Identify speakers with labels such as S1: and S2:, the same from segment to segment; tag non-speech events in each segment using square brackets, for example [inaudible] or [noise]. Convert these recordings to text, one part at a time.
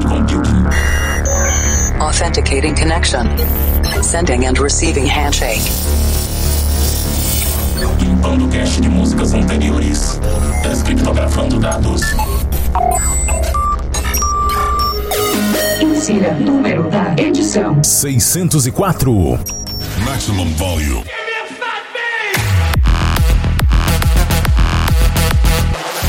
S1: cloud computing.
S2: Authenticating connection. Sending and receiving handshake.
S1: Limpando cache de músicas anteriores. Descriptografando dados.
S3: Insira número da edição:
S4: 604.
S5: Maximum volume.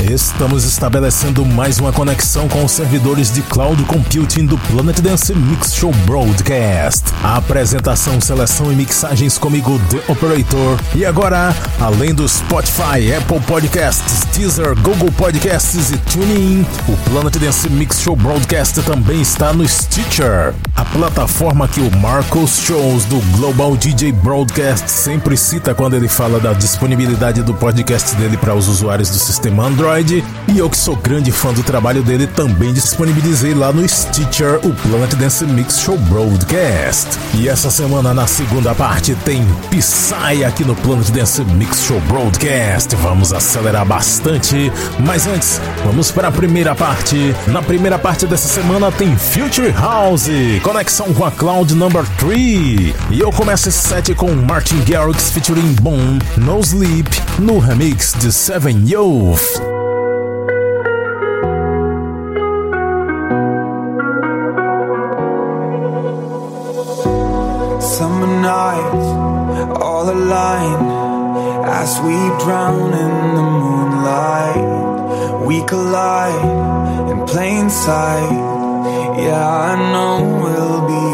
S4: Estamos estabelecendo mais uma conexão com os servidores de cloud computing do Planet Dance Mix Show Broadcast. A apresentação, seleção e mixagens comigo, The Operator. E agora, além do Spotify, Apple Podcasts, Deezer, Google Podcasts e TuneIn, o Planet Dance Mix Show Broadcast também está no Stitcher, a plataforma que o Marcos Shows do Global DJ Broadcast sempre cita quando ele fala da disponibilidade do podcast dele para os usuários do sistema Android. E eu que sou grande fã do trabalho dele também disponibilizei lá no Stitcher o Planet Dance Mix Show Broadcast. E essa semana na segunda parte tem Psy aqui no Planet Dance Mix Show Broadcast. Vamos acelerar bastante, mas antes, vamos para a primeira parte. Na primeira parte dessa semana tem Future House, conexão com a Cloud Number 3. E eu começo esse set com Martin Garrix featuring Boom, No Sleep, no remix de Seven Youth.
S6: We drown in the moonlight. We collide in plain sight. Yeah, I know we'll be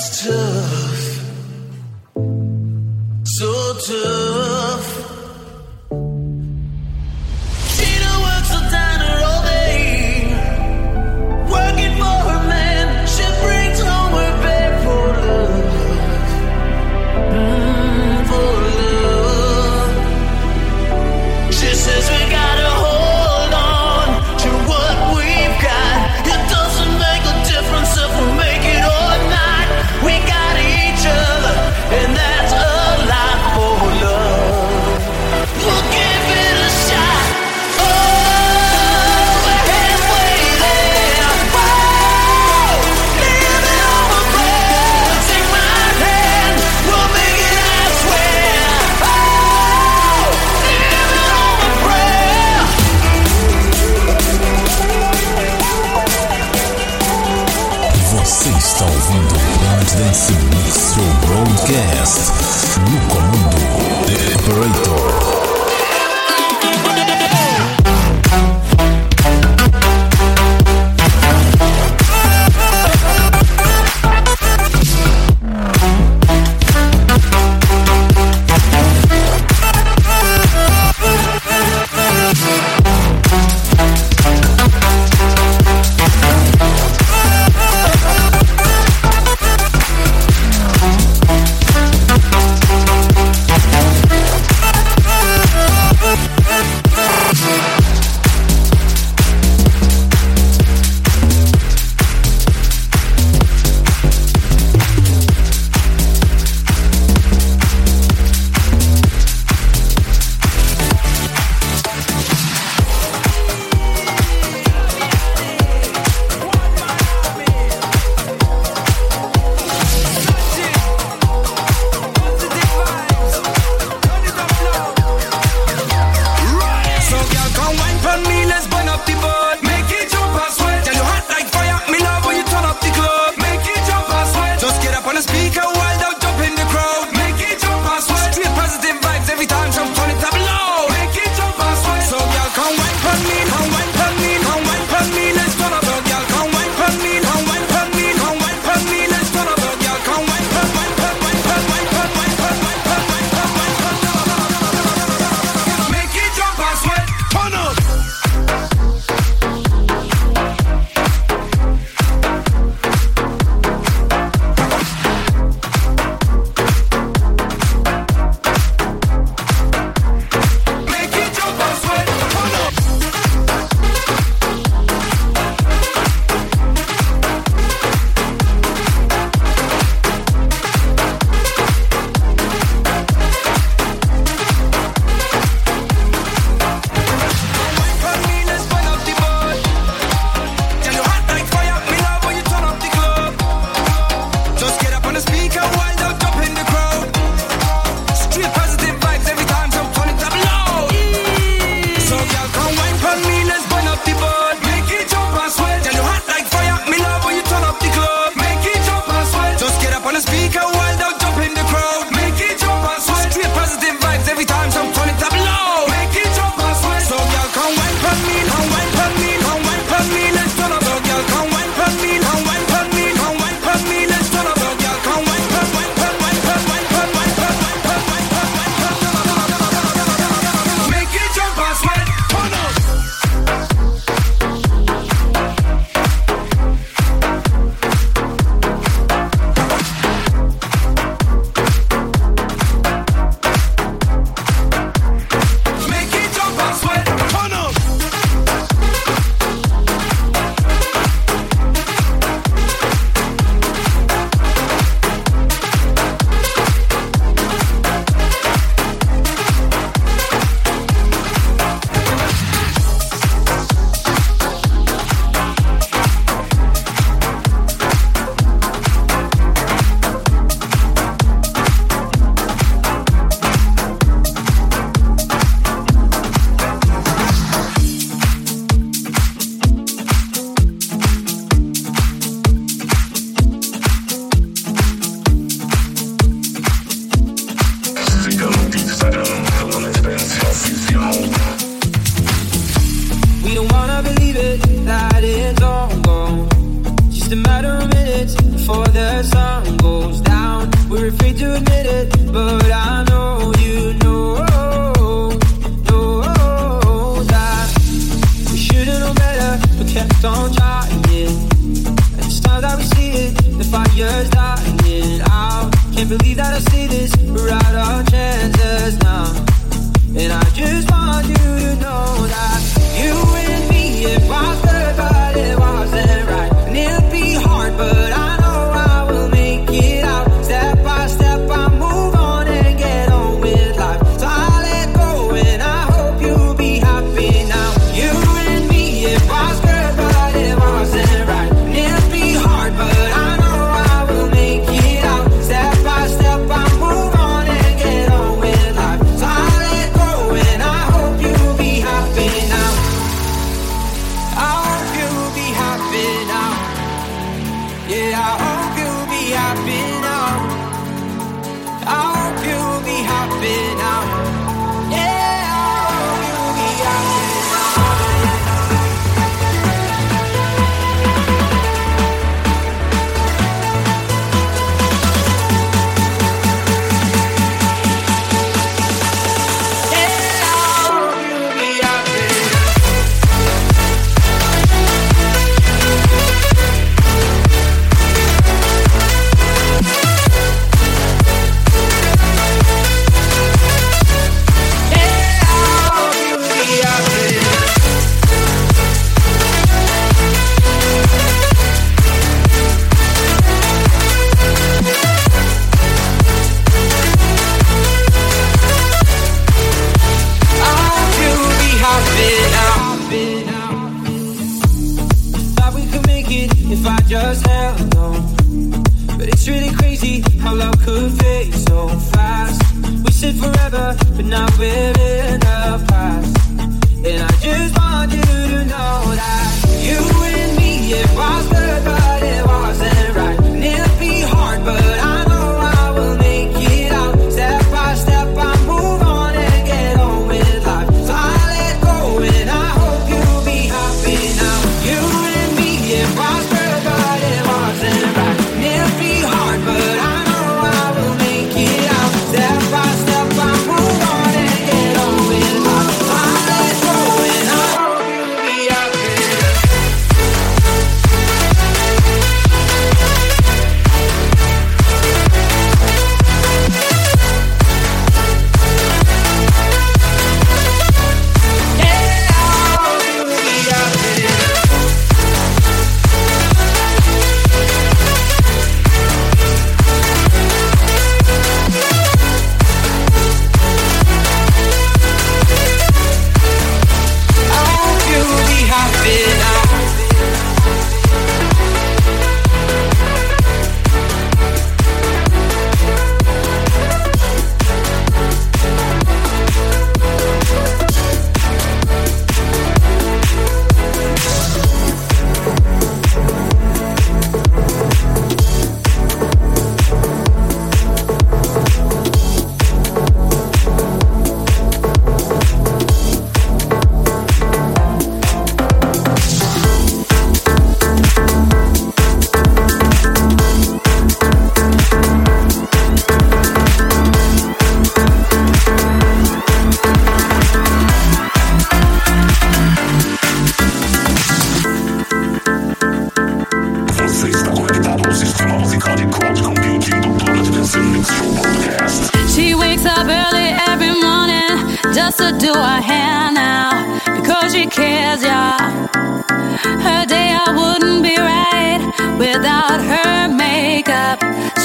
S7: It's tough. So tough.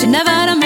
S8: Never had a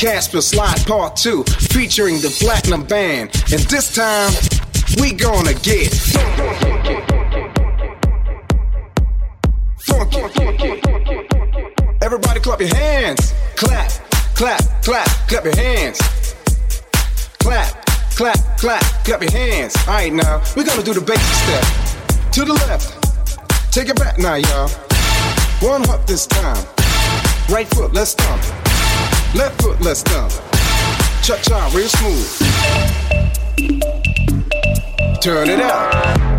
S9: Casper Slide Part 2, featuring the Platinum Band. And this time, we gonna get funky. Everybody clap your hands. Clap, clap, clap, clap your hands. Clap, clap, clap, clap your hands. Alright now, we're gonna do the basic step. To the left. Take it back now, y'all. One hop this time. Right foot, let's stomp. Left foot, let's. Cha cha, real smooth. Turn it out.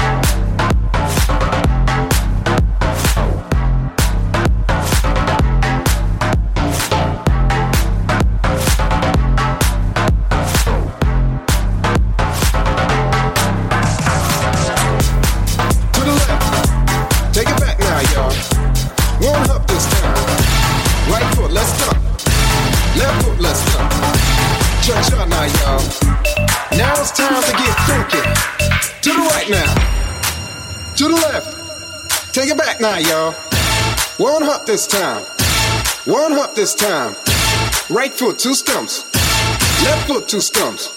S9: Now. Now it's time to get funky. To the right now. To the left. Take it back now, y'all. One hop this time. One hop this time. Right foot, two stumps. Left foot, two stumps.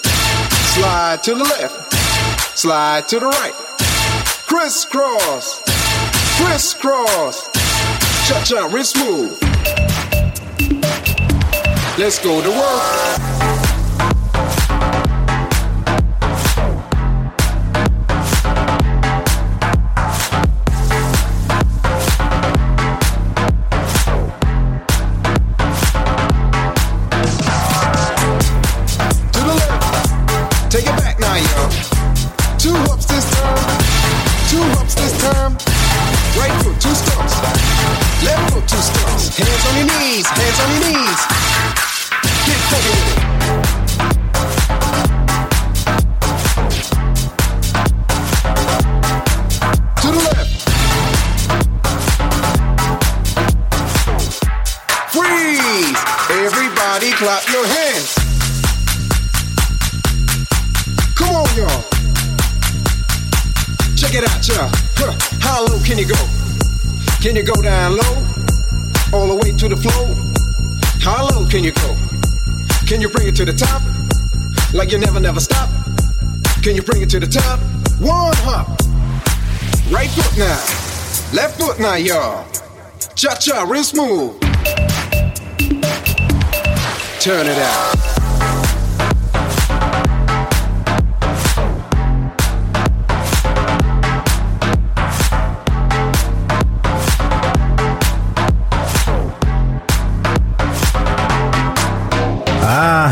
S9: Slide to the left. Slide to the right. Crisscross. Crisscross. Cha cha, real move. Let's go to work. Huh. How low can you go? Can you go down low? All the way to the floor? How low can you go? Can you bring it to the top? Like you never, never stop? Can you bring it to the top? One hop. Right foot now. Left foot now, y'all. Cha cha, real smooth. Turn it out.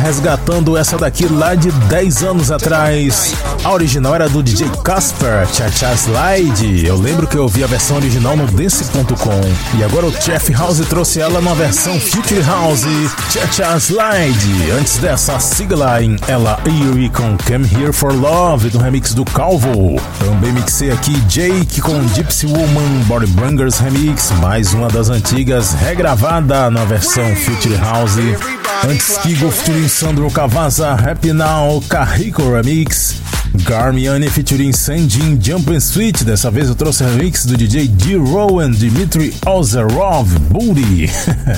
S4: Resgatando essa daqui lá de 10 anos atrás. A original era do DJ Casper, Cha Cha Slide. Eu lembro que eu ouvi a versão original no Dance.com. E agora o Jeff House trouxe ela na versão Future House, Cha Cha Slide. Antes dessa, sigla em Ella Erie com Come Here for Love, do remix do Calvo. Também mixei aqui Jake com Gypsy Woman, Body Bangers Remix, mais uma das antigas, regravada na versão Future House. Antes Kigo featuring Sandro Cavazza, Happy Now, Carrico Remix. Garmiani featuring Sanjin Jump and Switch. Dessa vez eu trouxe remix do DJ D. Rowan, Dmitry Ozerov, Booty.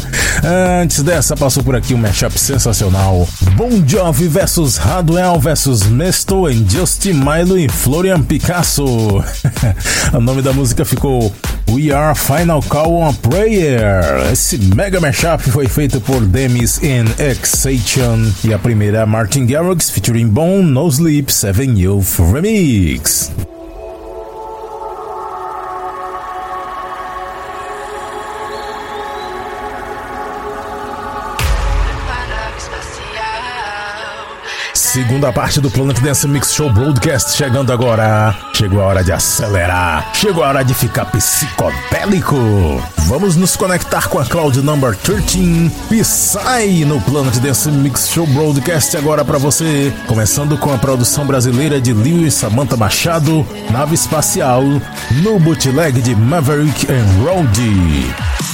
S4: [laughs] Antes dessa, passou por aqui um mashup sensacional. Bon Jovi vs Radwell vs Mesto and Justin Milo e Florian Picasso. [laughs] o nome da música ficou We Are Final Call on Prayer. Esse mega mashup foi feito por Demis and Exation e a primeira é Martin Garrix featuring Bone No Sleep 7 Youth Remix. Segunda parte do Planet Dance Mix Show Broadcast chegando agora. Chegou a hora de acelerar. Chegou a hora de ficar psicodélico. Vamos nos conectar com a Cloud Number 13 Psy no Planet Dance Mix Show Broadcast agora para você. Começando com a produção brasileira de Lewis Samantha Machado, Nave Espacial, no bootleg de Maverick and Roadie.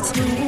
S10: podcast.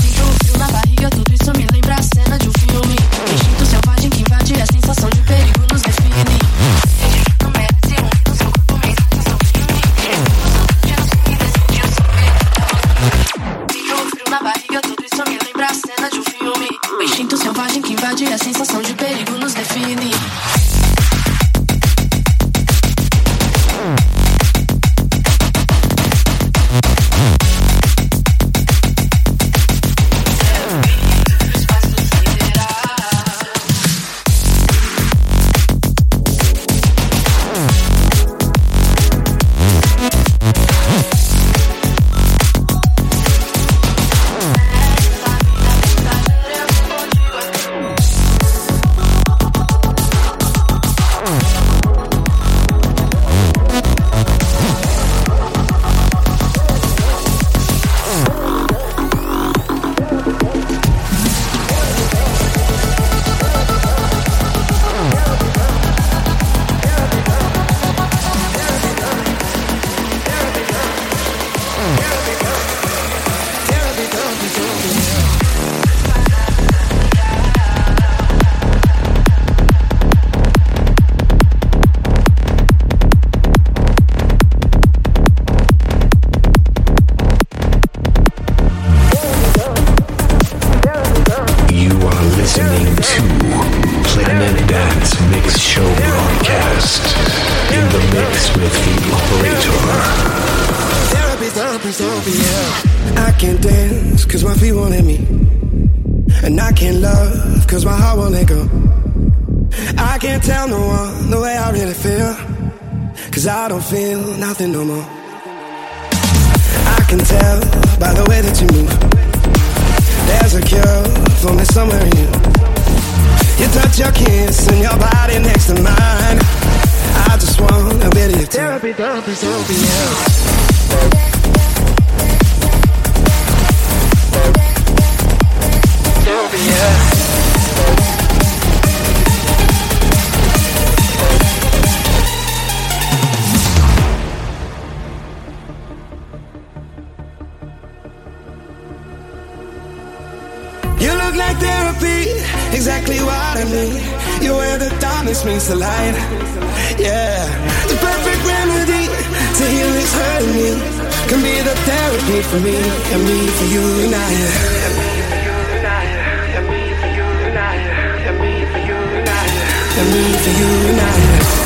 S11: exactly what I need. You're where the darkness meets the light. Yeah, the perfect remedy to heal this hurting me. Can be the therapy for me and me for you and I. And me for you and I.
S4: And
S1: me for
S12: you and I.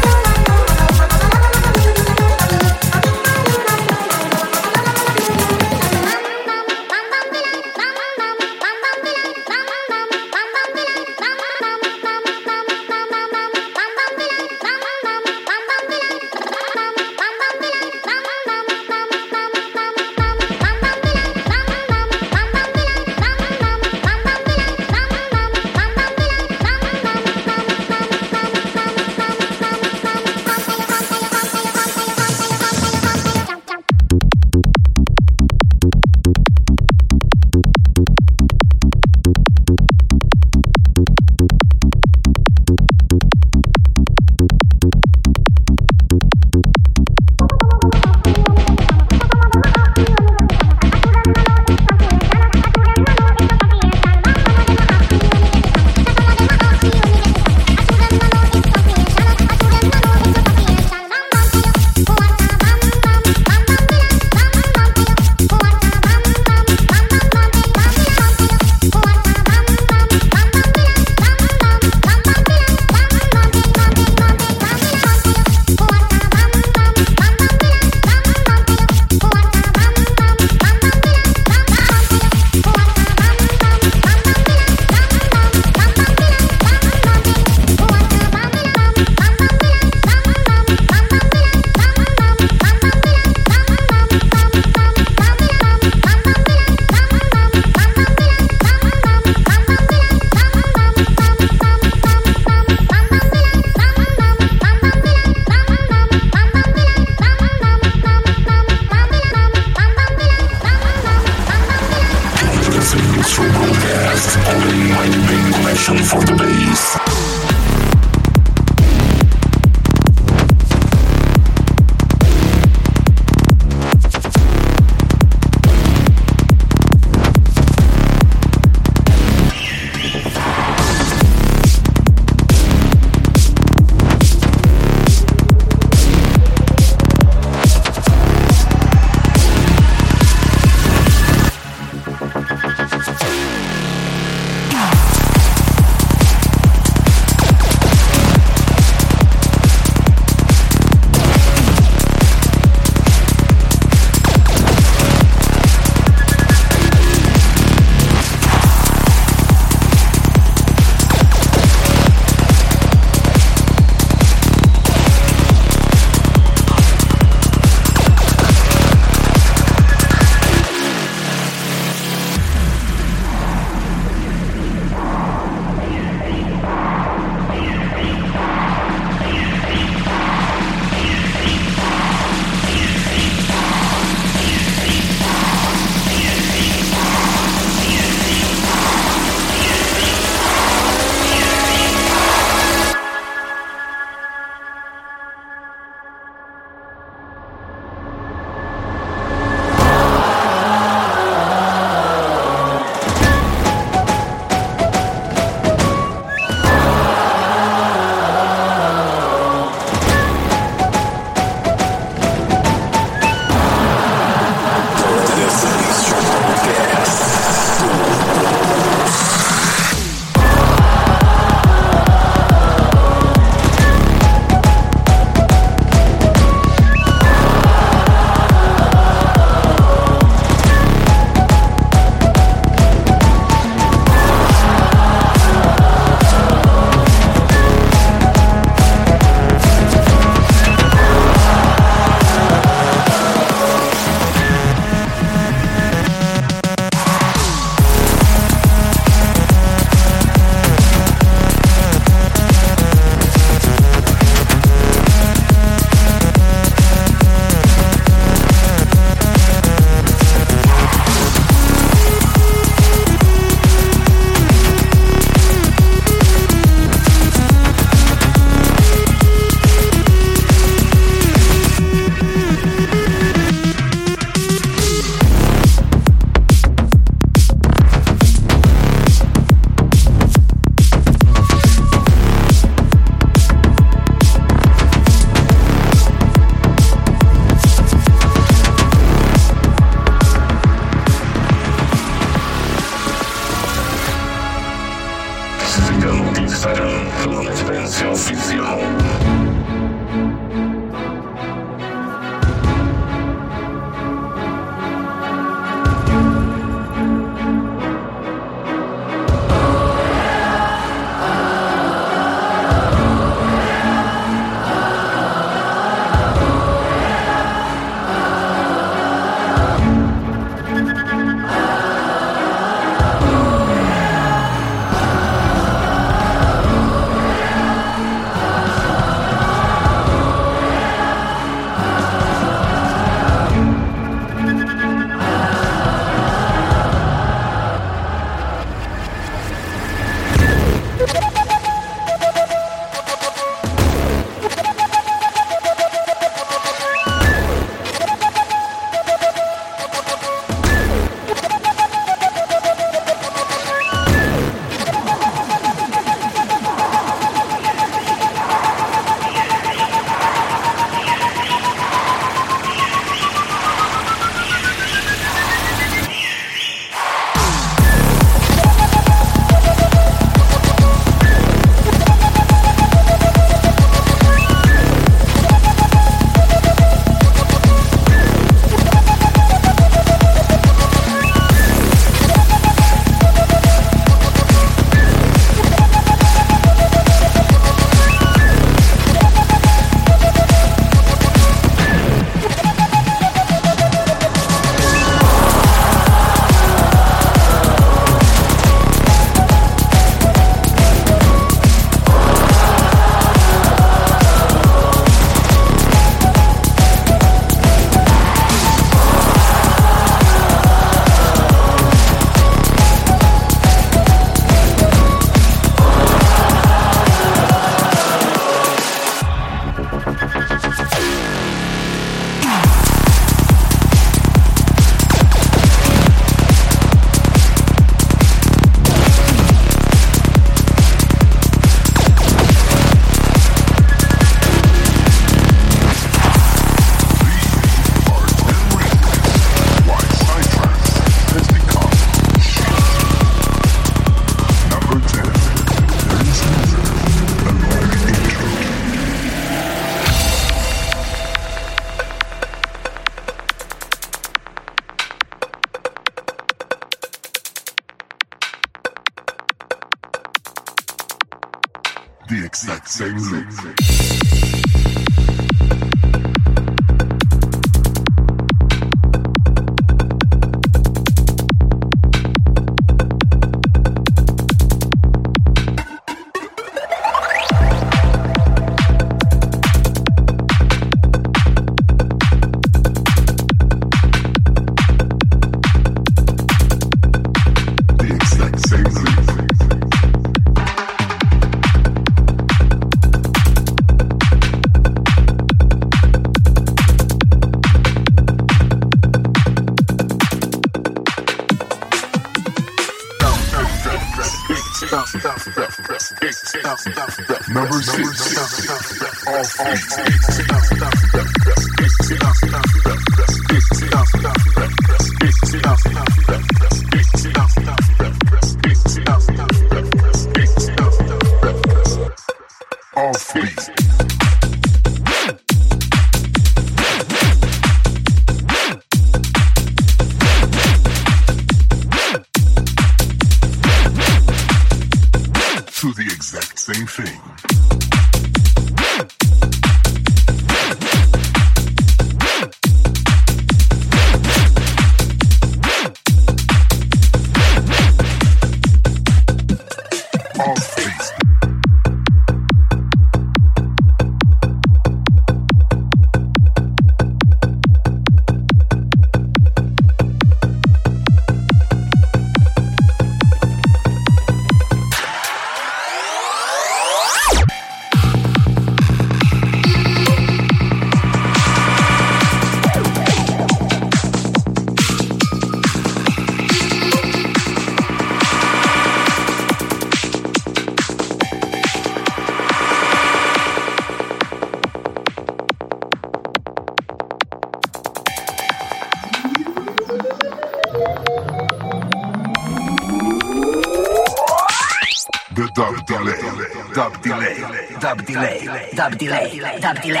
S4: delay. Dub delay.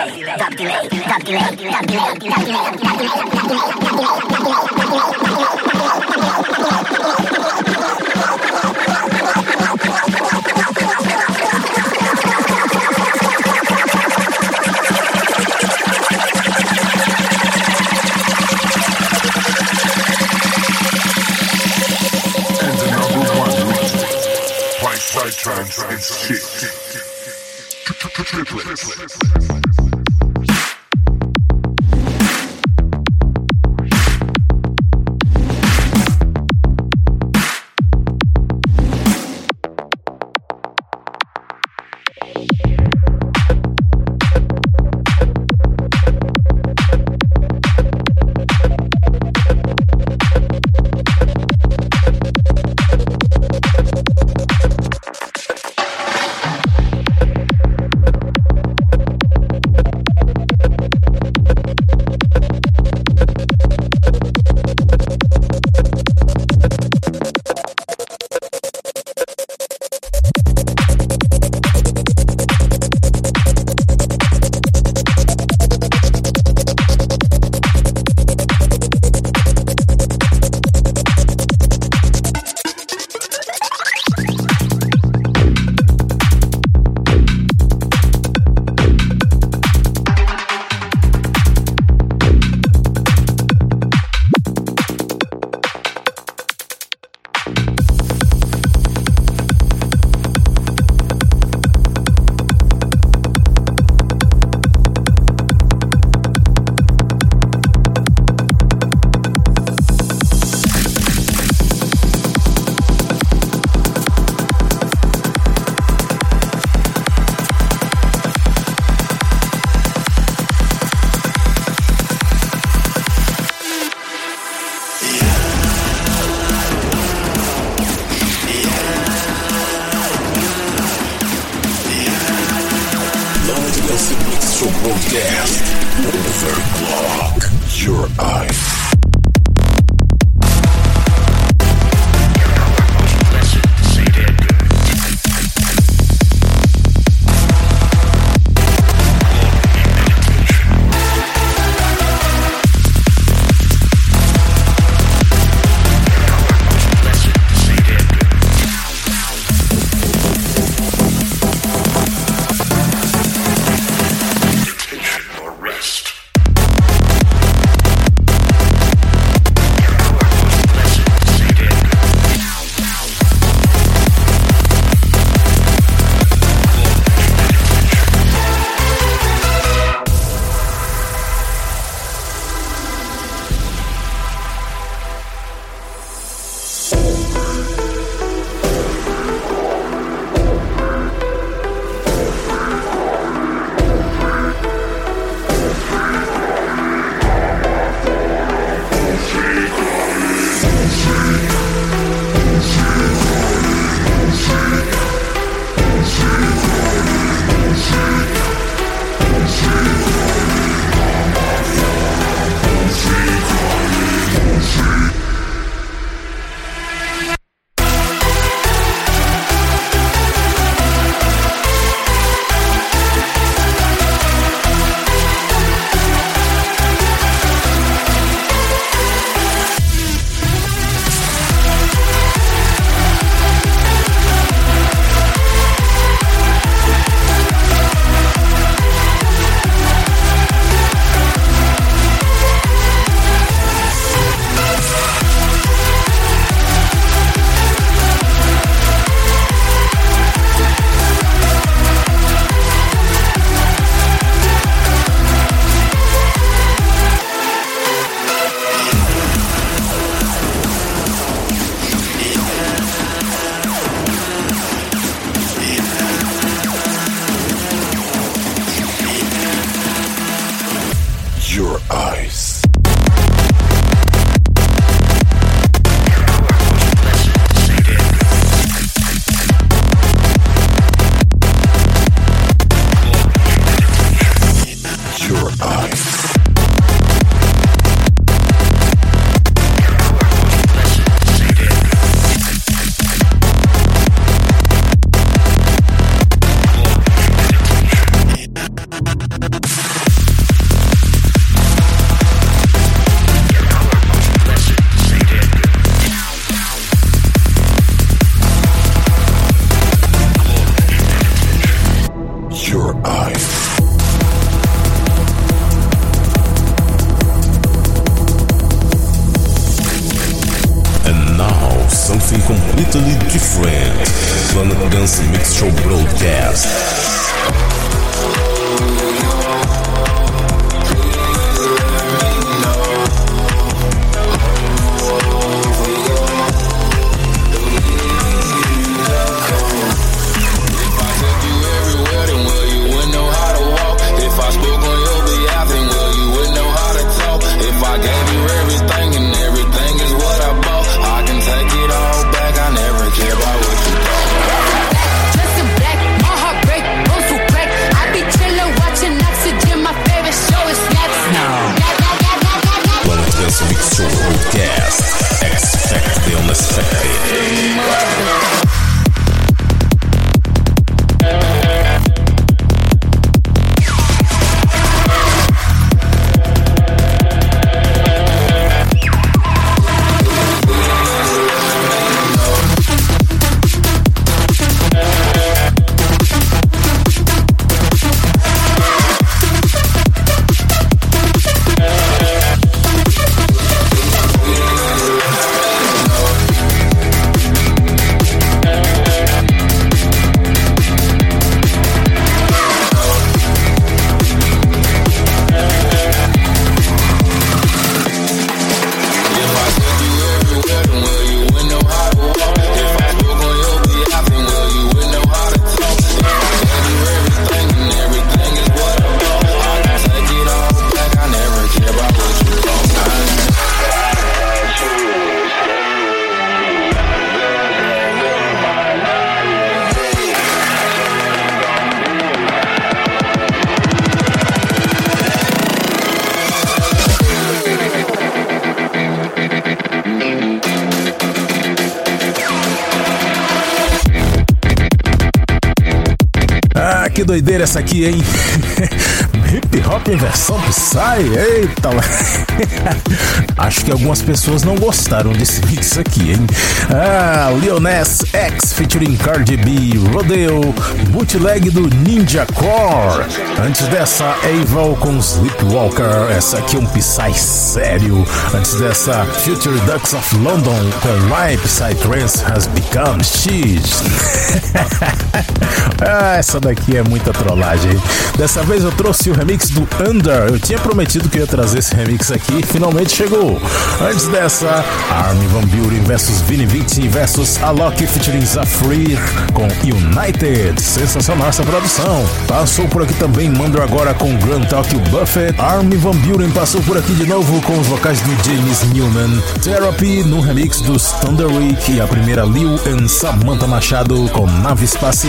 S4: Doideira essa aqui, hein? [laughs] Hip hop em versão Psy? Eita! [laughs] Acho que algumas pessoas não gostaram desse mix aqui, hein? Ah, Nas X featuring Cardi B, Rodeo, bootleg do Ninja Core. Antes dessa, Evil com Sleepwalker. Essa aqui é um Psy sério. Antes dessa, Future Ducks of London com Why Psytrance Has Become X. [laughs] [laughs] ah, essa daqui é muita trollagem. Dessa vez eu trouxe o remix do Under. Eu tinha prometido que ia trazer esse remix aqui finalmente chegou. Antes dessa, Armin Van Buren versus Vini Vici versus Alok featuring Zafrir com United. Sensacional essa produção. Passou por aqui também Mando agora com Grand Talk Buffett. Armin Van Buren passou por aqui de novo com os vocais do James Newman. Therapy no remix dos Thunderweek e a primeira Liu and Samantha Machado com Nave Espacial.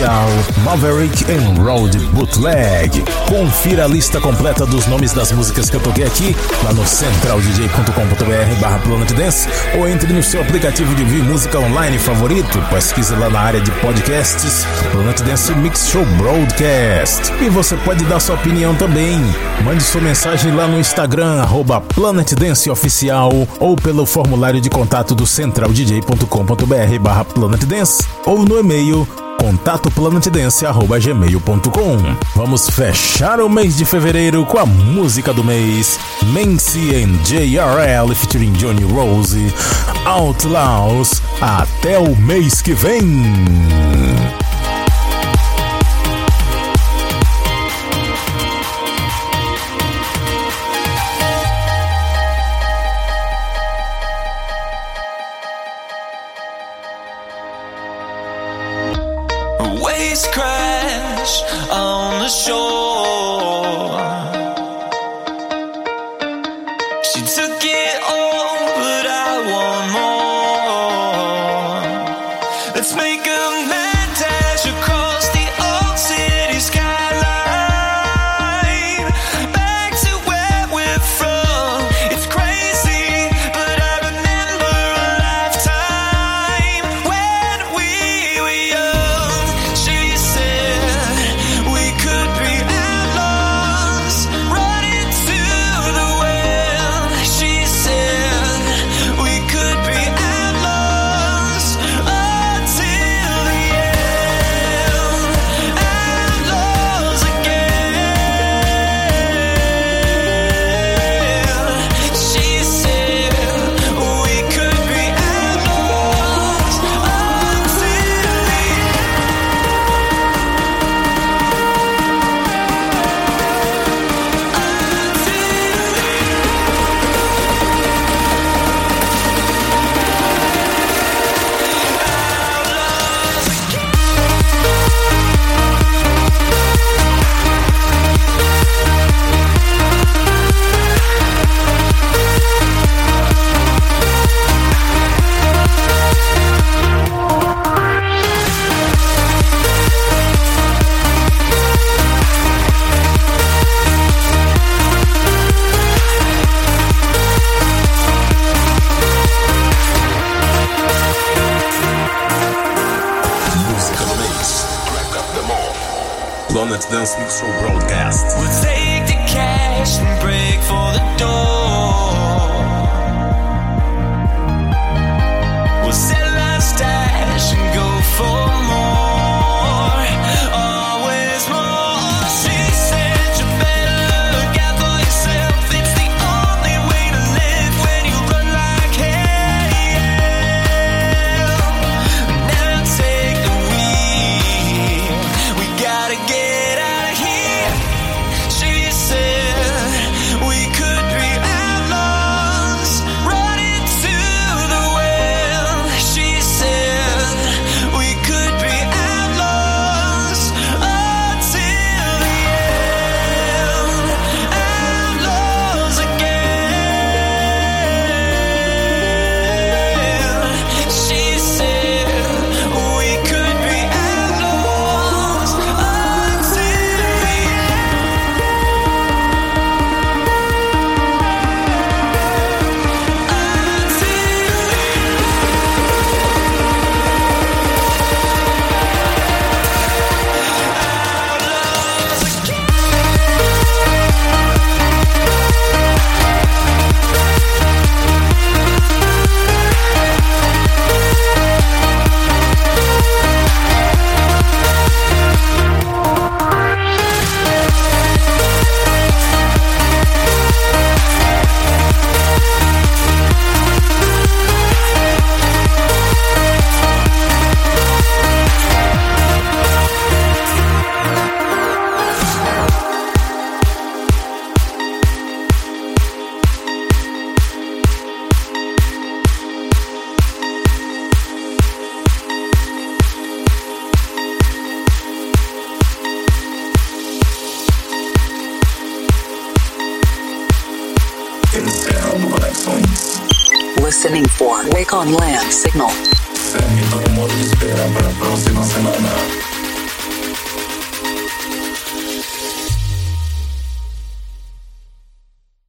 S4: Maverick and Road Bootleg. Confira a lista completa dos nomes das músicas que eu toquei aqui lá no centraldj.com.br barra Planet Dance ou entre no seu aplicativo de ouvir música online favorito. Pesquise lá na área de podcasts Planet Dance Mix Show Broadcast. E você pode dar sua opinião também. Mande sua mensagem lá no Instagram, arroba Planet Dance Oficial ou pelo formulário de contato do centraldj.com.br barra Planet Dance ou no e-mail contato planetdance@gmail.com. Vamos fechar o mês de fevereiro com a música do mês, Nancy and JRL featuring Johnny Rose, Outlaws. Até o mês que vem.
S6: The shore.